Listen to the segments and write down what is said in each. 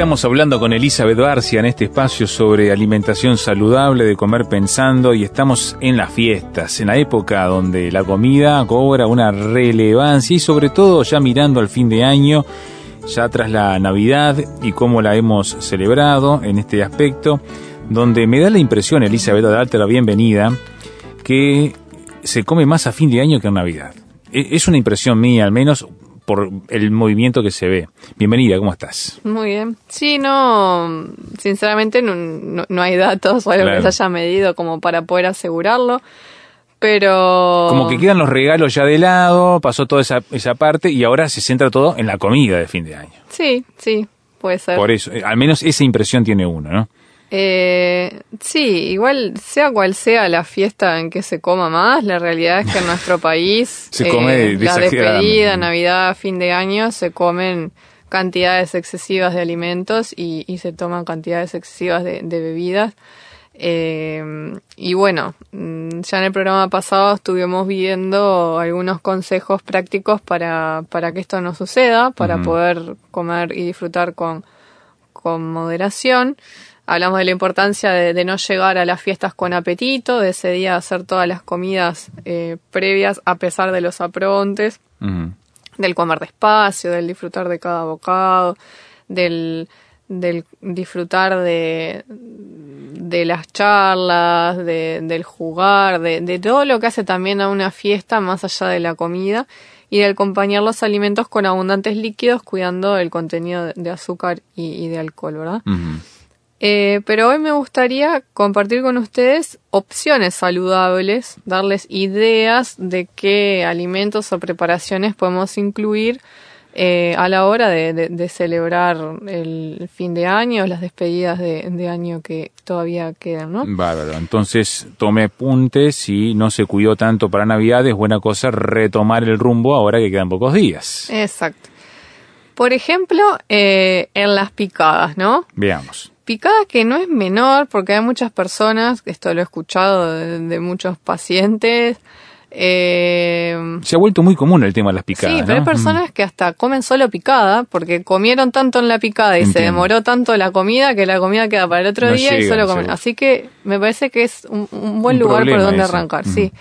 Estamos hablando con Elizabeth Barcia en este espacio sobre alimentación saludable, de comer pensando, y estamos en las fiestas, en la época donde la comida cobra una relevancia y sobre todo ya mirando al fin de año, ya tras la Navidad y cómo la hemos celebrado en este aspecto, donde me da la impresión, Elizabeth, de darte la bienvenida, que se come más a fin de año que en Navidad. E-, es una impresión mía, al menos por el movimiento que se ve. Bienvenida, ¿cómo estás? Muy bien. Sí, no, sinceramente no, no, hay datos o algo que se haya medido como para poder asegurarlo, pero... Como que quedan los regalos ya de lado, pasó toda esa, esa parte y ahora se centra todo en la comida de fin de año. Sí, sí, puede ser. Por eso, eh, al menos esa impresión tiene uno, ¿no? Eh, sí, igual sea cual sea la fiesta en que se coma más, la realidad es que en nuestro país se come eh, la despedida, Navidad, fin de año, se comen cantidades excesivas de alimentos y, se toman cantidades excesivas de, bebidas. Eh, y bueno, mm, ya en el programa pasado estuvimos viendo algunos consejos prácticos para, para que esto no suceda, para poder comer y disfrutar con, con moderación. Hablamos de la importancia de, no llegar a las fiestas con apetito, de ese día hacer todas las comidas eh, previas a pesar de los aprontes, del comer despacio, del disfrutar de cada bocado, del, del disfrutar de, de las charlas, de, del jugar, de, de, todo lo que hace también a una fiesta más allá de la comida y de acompañar los alimentos con abundantes líquidos cuidando el contenido de azúcar y, de alcohol, ¿verdad? Eh, pero hoy me gustaría compartir con ustedes opciones saludables, darles ideas de qué alimentos o preparaciones podemos incluir eh, a la hora de, celebrar el fin de año, las despedidas de, año que todavía quedan, ¿no? Bárbaro. Entonces, tome apuntes si no se cuidó tanto para Navidad, es buena cosa retomar el rumbo ahora que quedan pocos días. Exacto. Por ejemplo, eh, en las picadas, ¿no? Veamos picada que no es menor, porque hay muchas personas, esto lo he escuchado de, muchos pacientes. Eh, se ha vuelto muy común el tema de las picadas. Sí, pero hay personas que hasta comen solo picada, porque comieron tanto en la picada y se demoró tanto la comida que la comida queda para el otro día y solo comen. Así que me parece que es un, buen lugar por donde arrancar, sí.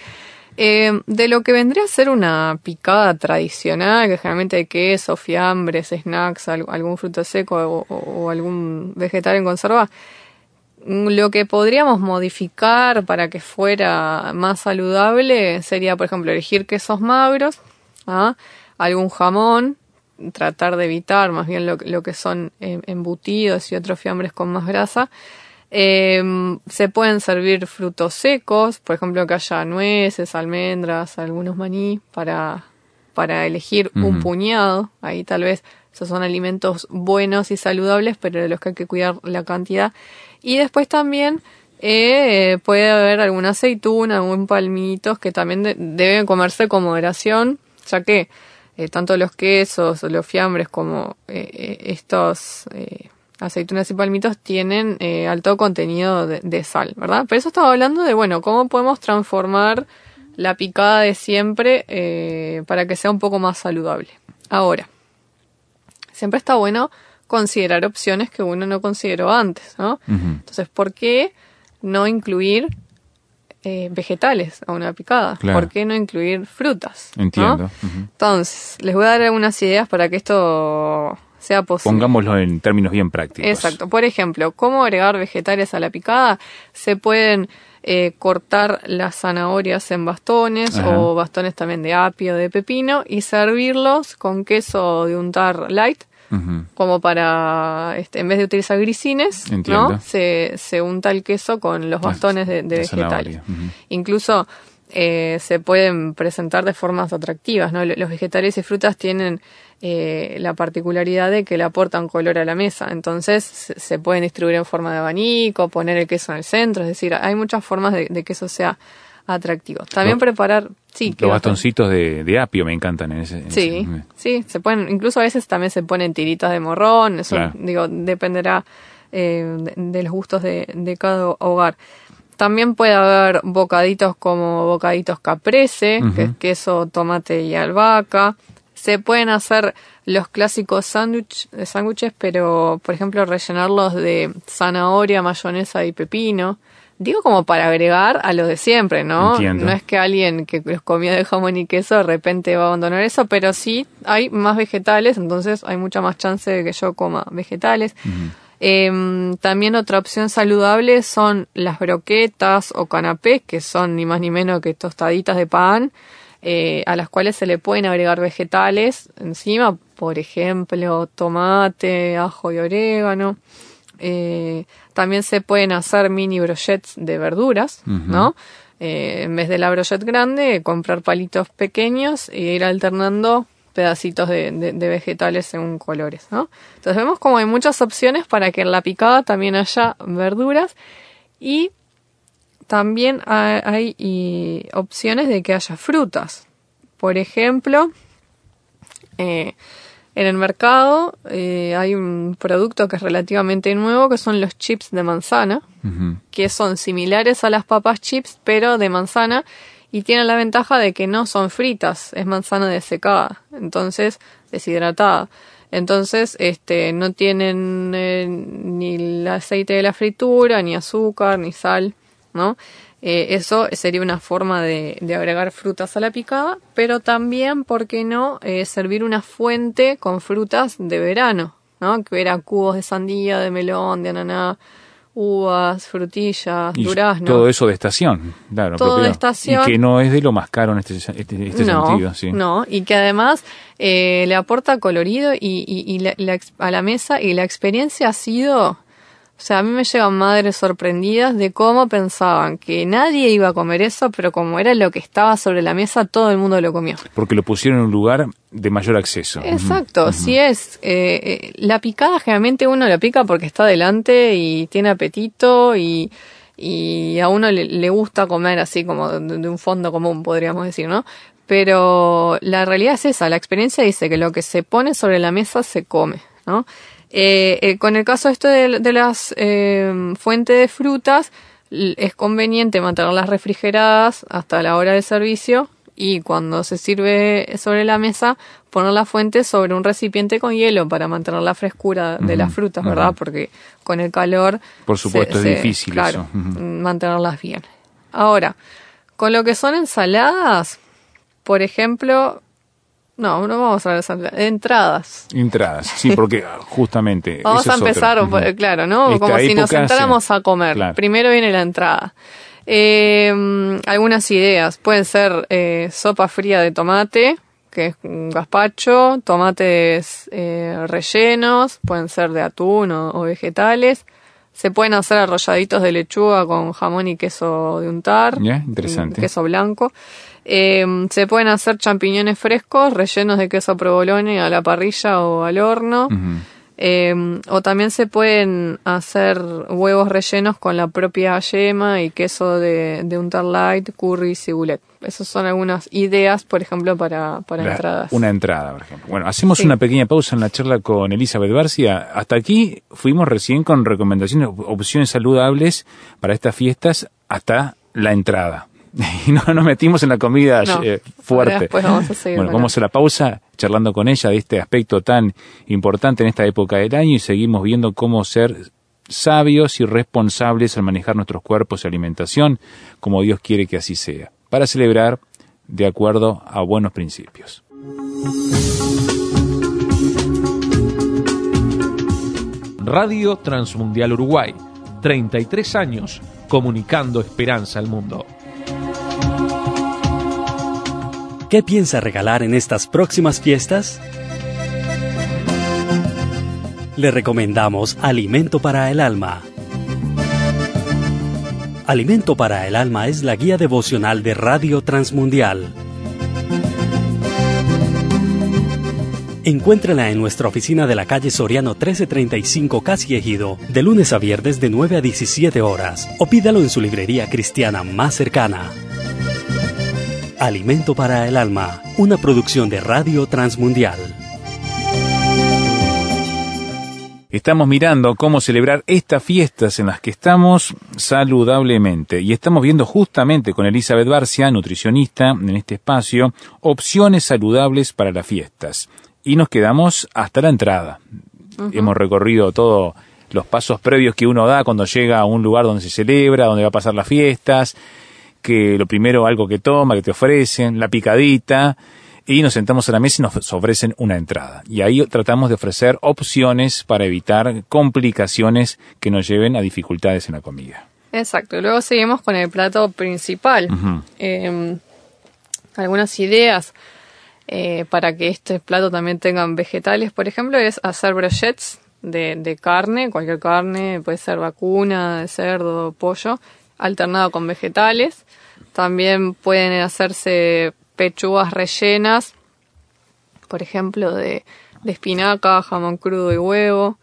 Eh, de lo que vendría a ser una picada tradicional, que generalmente hay queso, fiambres, snacks, algún fruto seco o, algún vegetal en conserva, mm, lo que podríamos modificar para que fuera más saludable sería, por ejemplo, elegir quesos magros, ¿ah? algún jamón, tratar de evitar más bien lo, lo que son eh, embutidos y otros fiambres con más grasa, eh, se pueden servir frutos secos, por ejemplo que haya nueces, almendras, algunos maní para, para elegir un puñado. Ahí tal vez esos son alimentos buenos y saludables, pero de los que hay que cuidar la cantidad. Y después también eh, puede haber alguna aceituna, algún palmitos que también deben comerse con moderación, ya que eh, tanto los quesos, los fiambres como eh, estos aceitunas y palmitos tienen eh, alto contenido de, sal, ¿verdad? Pero eso estaba hablando de, bueno, cómo podemos transformar la picada de siempre eh, para que sea un poco más saludable. Ahora, siempre está bueno considerar opciones que uno no consideró antes, ¿no? Entonces, ¿por qué no incluir eh, vegetales a una picada? ¿Por qué no incluir frutas? Entiendo. Entonces, les voy a dar algunas ideas para que esto sea posible. Pongámoslo en términos bien prácticos. Exacto. Por ejemplo, ¿cómo agregar vegetales a la picada? Se pueden eh, cortar las zanahorias en bastones o bastones también de apio, de pepino y servirlos con queso de untar light. Como para, este, en vez de utilizar grisines, ¿no? Se, se unta el queso con los bastones de, vegetales. Incluso eh, se pueden presentar de formas atractivas. ¿no? Los vegetales y frutas tienen eh, la particularidad de que le aportan color a la mesa. Entonces se pueden distribuir en forma de abanico, poner el queso en el centro, es decir, hay muchas formas de, que eso sea atractivo. También preparar, sí, los bastoncitos de, apio me encantan en ese. sí, sí, se pueden, incluso a veces también se ponen tiritas de morrón. Eso, digo, dependerá eh, de, los gustos de, de cada hogar. También puede haber bocaditos como bocaditos caprese, que es queso, tomate y albahaca. Se pueden hacer los clásicos sándwiches, pero por ejemplo rellenarlos de zanahoria, mayonesa y pepino. Digo como para agregar a lo de siempre, ¿no? No es que alguien que los comía de jamón y queso de repente va a abandonar eso, pero sí hay más vegetales, entonces hay mucha más chance de que yo coma vegetales. Em, también otra opción saludable son las broquetas o canapés, que son ni más ni menos que tostaditas de pan, eh, a las cuales se le pueden agregar vegetales encima, por ejemplo, tomate, ajo y orégano. Eh, también se pueden hacer mini brochets de verduras, ¿no? Eh, en vez de la brochette grande, comprar palitos pequeños e ir alternando pedacitos de, vegetales según colores, ¿no? Entonces vemos como hay muchas opciones para que en la picada también haya verduras y también hay, opciones de que haya frutas. Por ejemplo, eh, en el mercado eh, hay un producto que es relativamente nuevo que son los chips de manzana, que son similares a las papas chips, pero de manzana y tienen la ventaja de que no son fritas, es manzana desecada, entonces deshidratada. Entonces, este, no tienen eh, ni el aceite de la fritura, ni azúcar, ni sal, ¿no? Eh, eso sería una forma de, de, agregar frutas a la picada, pero también, ¿por qué no?, eh, servir una fuente con frutas de verano, ¿no? Que hubiera cubos de sandía, de melón, de ananá, uvas, frutillas, durazno. Todo eso de estación, claro. Todo de estación. Y que no es de lo más caro en este, este, este sentido, sí. No, y que además eh, le aporta colorido y, y, a la mesa y la experiencia ha sido o sea, a mí me llegan madres sorprendidas de cómo pensaban que nadie iba a comer eso, pero como era lo que estaba sobre la mesa, todo el mundo lo comió. Porque lo pusieron en un lugar de mayor acceso. Exacto, si es. Eh, eh, la picada generalmente uno la pica porque está delante y tiene apetito y, y a uno le, gusta comer así como de, un fondo común, podríamos decir, ¿no? Pero la realidad es esa, la experiencia dice que lo que se pone sobre la mesa se come, ¿no? Eh, eh, con el caso esto de, de las eh, fuentes de frutas, es conveniente mantenerlas refrigeradas hasta la hora de servicio y cuando se sirve sobre la mesa poner la fuente sobre un recipiente con hielo para mantener la frescura de las frutas, ¿verdad? Porque con el calor... Por supuesto, es difícil claro, mantenerlas bien. Ahora, con lo que son ensaladas, por ejemplo, no, no vamos a ver entradas. Entradas, sí, porque justamente. vamos a empezar, claro, ¿no? Como si nos sentáramos a comer. Primero viene la entrada. Eh, algunas ideas. Pueden ser eh, sopa fría de tomate, que es un gazpacho, tomates eh, rellenos, pueden ser de atún o, vegetales. Se pueden hacer arrolladitos de lechuga con jamón y queso de untar. interesante. Queso blanco. Eh, se pueden hacer champiñones frescos rellenos de queso provolone a la parrilla o al horno. Eh, o también se pueden hacer huevos rellenos con la propia yema y queso de, de untar light, curry y cibulet. Esas son algunas ideas, por ejemplo, para, para entradas. Una entrada, por ejemplo. Bueno, hacemos una pequeña pausa en la charla con Elizabeth García. Hasta aquí fuimos recién con recomendaciones, opciones saludables para estas fiestas hasta la entrada. y no nos metimos en la comida eh, fuerte. Vamos a bueno, vamos a la pausa charlando con ella de este aspecto tan importante en esta época del año y seguimos viendo cómo ser sabios y responsables al manejar nuestros cuerpos y alimentación como Dios quiere que así sea, para celebrar de acuerdo a buenos principios. Radio Transmundial Uruguay, 33 años comunicando esperanza al mundo. ¿Qué piensa regalar en estas próximas fiestas? Le recomendamos Alimento para el Alma. Alimento para el Alma es la guía devocional de Radio Transmundial. Encuéntrala en nuestra oficina de la calle Soriano 1335 Casi Ejido, de lunes a viernes de 9 a 17 horas, o pídalo en su librería cristiana más cercana. Alimento para el Alma, una producción de Radio Transmundial. Estamos mirando cómo celebrar estas fiestas en las que estamos saludablemente y estamos viendo justamente con Elizabeth Barcia, nutricionista en este espacio, opciones saludables para las fiestas. Y nos quedamos hasta la entrada. Hemos recorrido todos los pasos previos que uno da cuando llega a un lugar donde se celebra, donde va a pasar las fiestas, que lo primero algo que toma, que te ofrecen, la picadita, y nos sentamos a la mesa y nos ofrecen una entrada. Y ahí tratamos de ofrecer opciones para evitar complicaciones que nos lleven a dificultades en la comida. Exacto. Luego seguimos con el plato principal. Em, algunas ideas eh, para que este plato también tengan vegetales, por ejemplo, es hacer brochettes de, de carne, cualquier carne, puede ser vacuna, de cerdo, pollo, alternado con vegetales. También pueden hacerse pechugas rellenas, por ejemplo, de, espinaca, jamón crudo y huevo.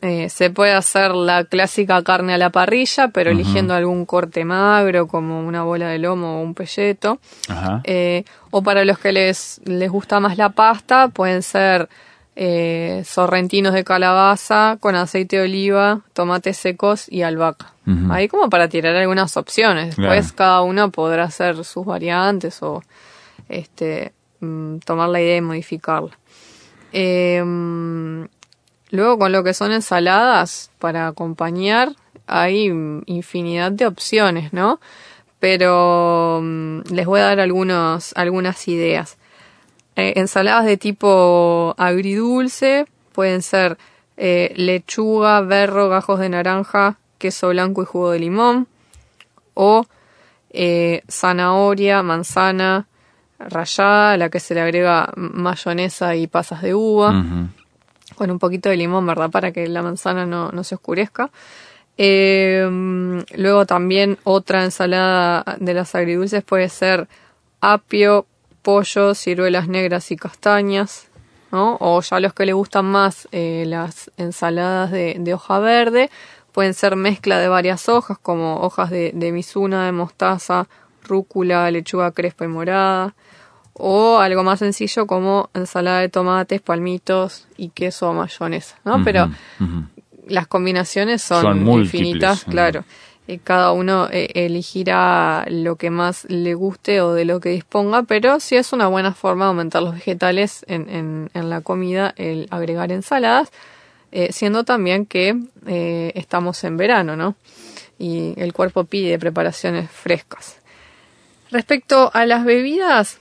Eh, se puede hacer la clásica carne a la parrilla, pero eligiendo algún corte magro como una bola de lomo o un pelleto. Eh, o para los que les, les gusta más la pasta, pueden ser eh, sorrentinos de calabaza con aceite de oliva, tomates secos y albahaca. Ahí como para tirar algunas opciones. Después cada uno podrá hacer sus variantes o este, mm, tomar la idea y modificarla. Em, luego con lo que son ensaladas para acompañar hay infinidad de opciones, ¿no? Pero mm, les voy a dar algunos, algunas ideas. Eh, ensaladas de tipo agridulce pueden ser eh, lechuga, berro, gajos de naranja, queso blanco y jugo de limón. O eh, zanahoria, manzana, rallada, a la que se le agrega mayonesa y pasas de uva, con un poquito de limón, ¿verdad? Para que la manzana no, no se oscurezca. Eh, luego también otra ensalada de las agridulces puede ser apio, pollo, ciruelas negras y castañas, ¿no? O ya los que le gustan más eh, las ensaladas de, de, hoja verde, pueden ser mezcla de varias hojas, como hojas de, de misuna, de mostaza, rúcula, lechuga crespa y morada o algo más sencillo como ensalada de tomates, palmitos y queso o mayonesa, ¿no? Pero las combinaciones son, infinitas, claro. Y cada uno eh, elegirá lo que más le guste o de lo que disponga, pero sí es una buena forma de aumentar los vegetales en, la comida el agregar ensaladas, eh, siendo también que eh, estamos en verano, ¿no? Y el cuerpo pide preparaciones frescas. Respecto a las bebidas,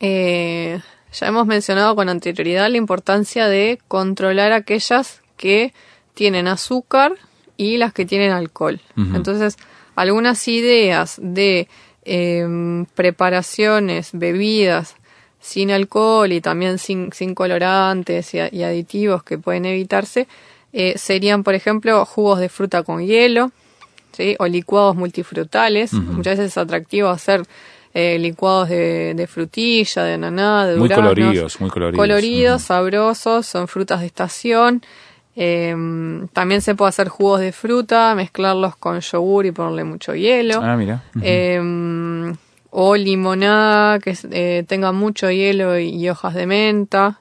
eh, ya hemos mencionado con anterioridad la importancia de controlar aquellas que tienen azúcar y las que tienen alcohol. Entonces, algunas ideas de em, preparaciones, bebidas sin alcohol y también sin, sin colorantes y, aditivos que pueden evitarse eh, serían, por ejemplo, jugos de fruta con hielo, ¿sí? o licuados multifrutales. Muchas veces es atractivo hacer eh, licuados de, frutilla, de ananá, de Muy coloridos, muy coloridos. Coloridos, sabrosos, son frutas de estación. Em, también se puede hacer jugos de fruta, mezclarlos con yogur y ponerle mucho hielo. Ah, mira. Em, o limonada que eh, tenga mucho hielo y, hojas de menta.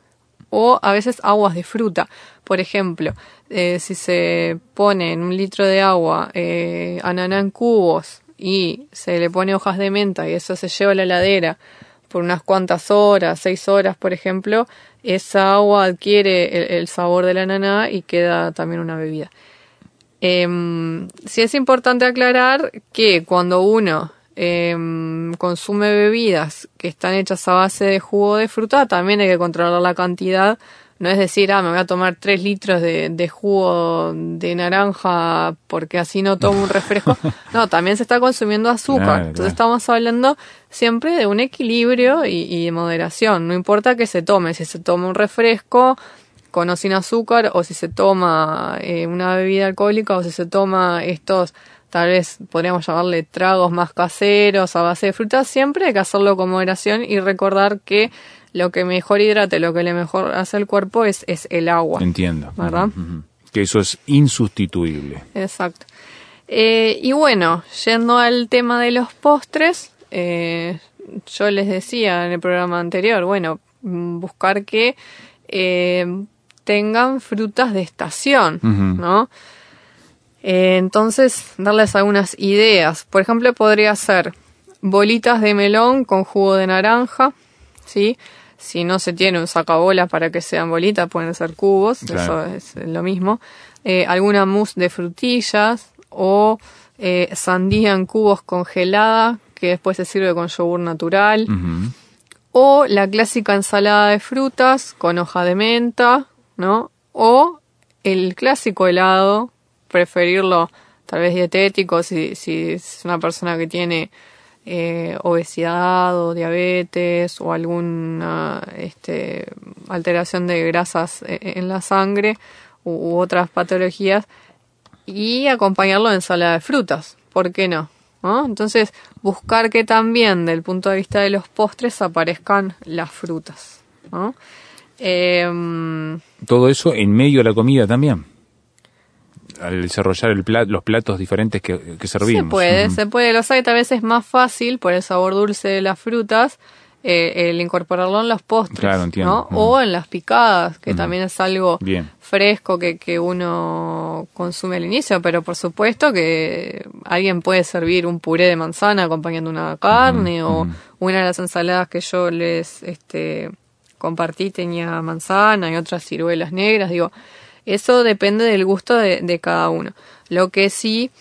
O a veces aguas de fruta. Por ejemplo, eh, si se pone en un litro de agua eh, ananá en cubos, y se le pone hojas de menta y eso se lleva a la heladera por unas cuantas horas, seis horas por ejemplo, esa agua adquiere el, sabor de la ananá y queda también una bebida. Eh, sí es importante aclarar que cuando uno em, consume bebidas que están hechas a base de jugo de fruta, también hay que controlar la cantidad no es decir, ah, me voy a tomar tres litros de, jugo de naranja porque así no tomo un refresco. No, también se está consumiendo azúcar. Entonces estamos hablando siempre de un equilibrio y, de moderación. No importa que se tome, si se toma un refresco con o sin azúcar o si se toma eh, una bebida alcohólica o si se toma estos tal vez podríamos llamarle tragos más caseros a base de frutas, siempre hay que hacerlo con moderación y recordar que lo que mejor hidrate, lo que le mejor hace al cuerpo es, es el agua. Entiendo. ¿Verdad? Que eso es insustituible. Exacto. Eh, y bueno, yendo al tema de los postres, eh, yo les decía en el programa anterior, bueno, buscar que eh, tengan frutas de estación, ¿no? Entonces, darles algunas ideas. Por ejemplo, podría ser bolitas de melón con jugo de naranja, ¿sí? Si no se tiene un sacabolas para que sean bolitas, pueden ser cubos, eso es lo mismo. alguna mousse de frutillas, o eh, sandía en cubos congelada, que después se sirve con yogur natural. O la clásica ensalada de frutas con hoja de menta, ¿no? O el clásico helado, preferirlo tal vez dietético si, si es una persona que tiene eh, obesidad o diabetes o alguna este, alteración de grasas eh, en la sangre u otras patologías, y acompañarlo en ensalada de frutas. ¿Por qué no? Entonces, buscar que también, del punto de vista de los postres, aparezcan las frutas. Em, Todo eso en medio de la comida también. Al desarrollar el los platos diferentes que, que servimos. Se puede, se puede. Los hay, a veces es más fácil por el sabor dulce de las frutas eh, el incorporarlo en los postres, ¿no? O en las picadas, que también es algo fresco que, que uno consume al inicio, pero por supuesto que alguien puede servir un puré de manzana acompañando una carne o una de las ensaladas que yo les este, compartí tenía manzana y otras ciruelas negras, digo, eso depende del gusto de, de cada uno. Lo que sí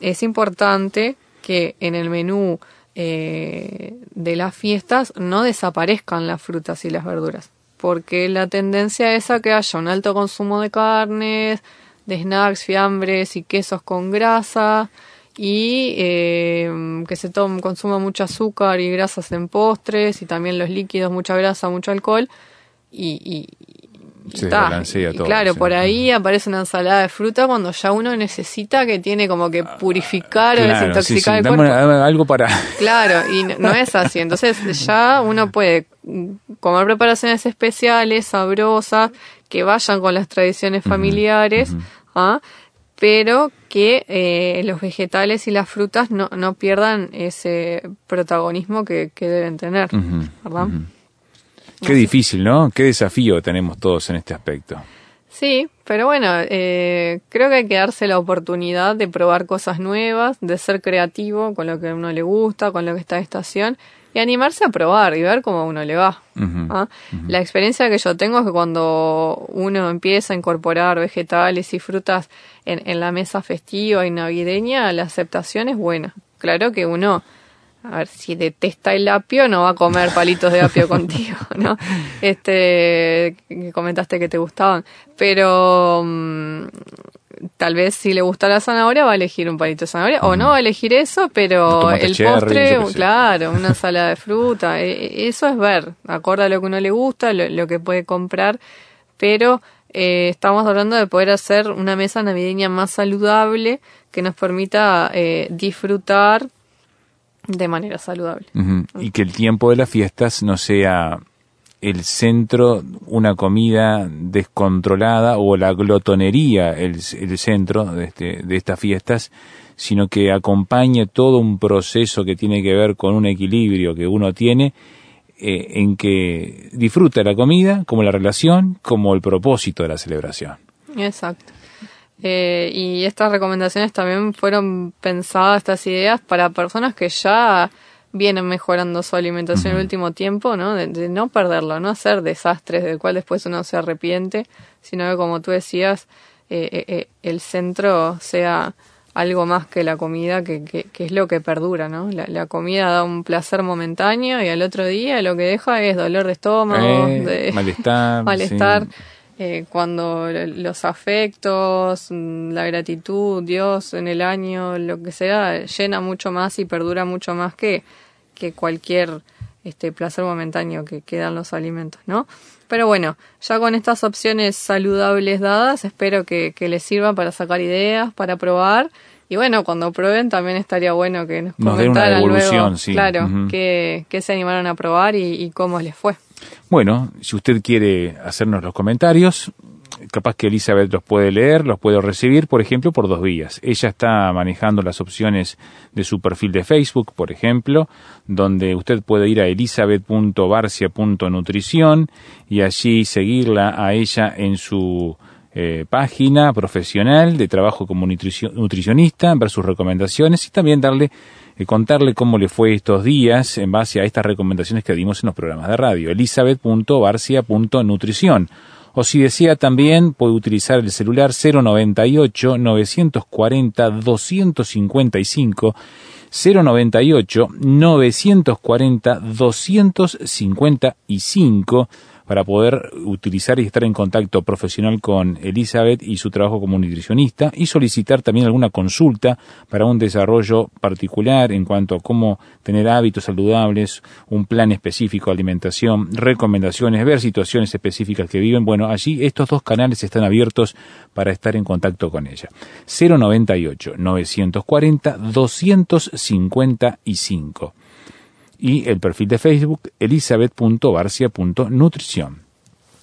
es importante que en el menú eh, de las fiestas no desaparezcan las frutas y las verduras, porque la tendencia es a que haya un alto consumo de carnes, de snacks, fiambres y quesos con grasa y eh, que se consuma mucho azúcar y grasas en postres y también los líquidos, mucha grasa, mucho alcohol y, claro, por ahí aparece una ensalada de fruta cuando ya uno necesita que tiene como que purificar o desintoxicar el cuerpo. algo para. Claro, y no, es así. Entonces ya uno puede comer preparaciones especiales, sabrosas, que vayan con las tradiciones familiares, ¿ah? pero que eh, los vegetales y las frutas no, no pierdan ese protagonismo que, que deben tener, ¿verdad? Qué difícil, ¿no? Qué desafío tenemos todos en este aspecto. Sí, pero bueno, eh, creo que hay que darse la oportunidad de probar cosas nuevas, de ser creativo con lo que a uno le gusta, con lo que está en estación y animarse a probar y ver cómo a uno le va. ¿ah? La experiencia que yo tengo es que cuando uno empieza a incorporar vegetales y frutas en, en la mesa festiva y navideña, la aceptación es buena. Claro que uno a ver, si detesta el apio, no va a comer palitos de apio contigo, ¿no? Este, comentaste que te gustaban. Pero mm, tal vez si le gusta la zanahoria, va a elegir un palito de zanahoria, o no va a elegir eso, pero el postre, claro, una ensalada de fruta, e, e, eso es ver, acorde a lo que uno le gusta, lo, que puede comprar, pero eh, estamos hablando de poder hacer una mesa navideña más saludable que nos permita eh, disfrutar de manera saludable. Y que el tiempo de las fiestas no sea el centro, una comida descontrolada o la glotonería el, el centro de, este, de estas fiestas, sino que acompañe todo un proceso que tiene que ver con un equilibrio que uno tiene eh, en que disfruta la comida como la relación, como el propósito de la celebración. Exacto. Eh, y estas recomendaciones también fueron pensadas, estas ideas, para personas que ya vienen mejorando su alimentación en el último tiempo, ¿no? De, no perderlo, no hacer desastres del cual después uno se arrepiente, sino que como tú decías, eh, eh, el centro sea algo más que la comida, que, que, es lo que perdura, ¿no? La, comida da un placer momentáneo y al otro día lo que deja es dolor de estómago, de malestar. malestar. Eh, cuando los afectos, mm, la gratitud, Dios en el año, lo que sea, llena mucho más y perdura mucho más que, que cualquier este placer momentáneo que quedan los alimentos, ¿no? Pero bueno, ya con estas opciones saludables dadas, espero que, que les sirva para sacar ideas, para probar Y bueno, cuando prueben también estaría bueno que nos, nos una devolución, sí. Claro, que, se animaron a probar y, cómo les fue. Bueno, si usted quiere hacernos los comentarios, capaz que Elizabeth los puede leer, los puede recibir, por ejemplo, por dos vías. Ella está manejando las opciones de su perfil de Facebook, por ejemplo, donde usted puede ir a elizabeth.barcia.nutrición y allí seguirla a ella en su eh, página profesional de trabajo como nutricionista, ver sus recomendaciones y también darle eh, contarle cómo le fue estos días en base a estas recomendaciones que dimos en los programas de radio. elizabeth.barcia.nutrición. O si desea también puede utilizar el celular 098 940 255 098 940 255 para poder utilizar y estar en contacto profesional con Elizabeth y su trabajo como nutricionista y solicitar también alguna consulta para un desarrollo particular en cuanto a cómo tener hábitos saludables, un plan específico de alimentación, recomendaciones, ver situaciones específicas que viven. Bueno, allí estos dos canales están abiertos para estar en contacto con ella. 098 940 255 y el perfil de Facebook elizabeth.barcia.nutrición.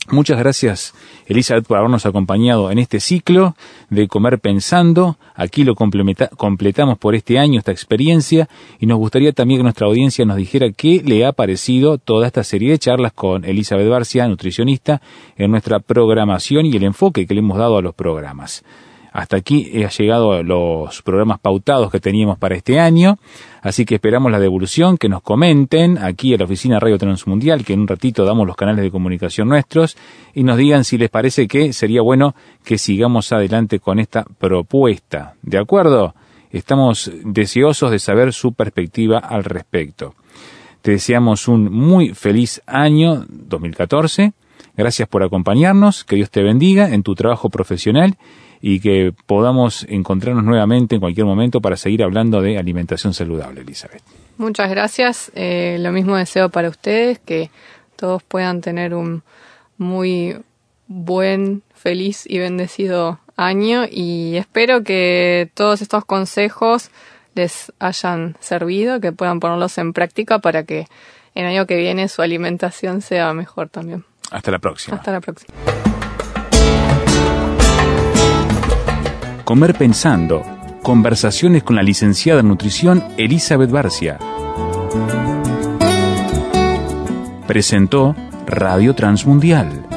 Muchas gracias, Elizabeth, por habernos acompañado en este ciclo de Comer Pensando. Aquí lo completamos por este año, esta experiencia, y nos gustaría también que nuestra audiencia nos dijera qué le ha parecido toda esta serie de charlas con Elizabeth Barcia, nutricionista, en nuestra programación y el enfoque que le hemos dado a los programas. Hasta aquí ha llegado los programas pautados que teníamos para este año, así que esperamos la devolución, que nos comenten aquí en la oficina Radio Transmundial, que en un ratito damos los canales de comunicación nuestros, y nos digan si les parece que sería bueno que sigamos adelante con esta propuesta. ¿De acuerdo? Estamos deseosos de saber su perspectiva al respecto. Te deseamos un muy feliz año 2014. Gracias por acompañarnos. Que Dios te bendiga en tu trabajo profesional y que podamos encontrarnos nuevamente en cualquier momento para seguir hablando de alimentación saludable, Elizabeth. Muchas gracias. Eh, lo mismo deseo para ustedes, que todos puedan tener un muy buen, feliz y bendecido año y espero que todos estos consejos les hayan servido, que puedan ponerlos en práctica para que el año que viene su alimentación sea mejor también. Hasta la próxima. Hasta la próxima. Comer Pensando. Conversaciones con la licenciada en nutrición Elizabeth Barcia. Presentó Radio Transmundial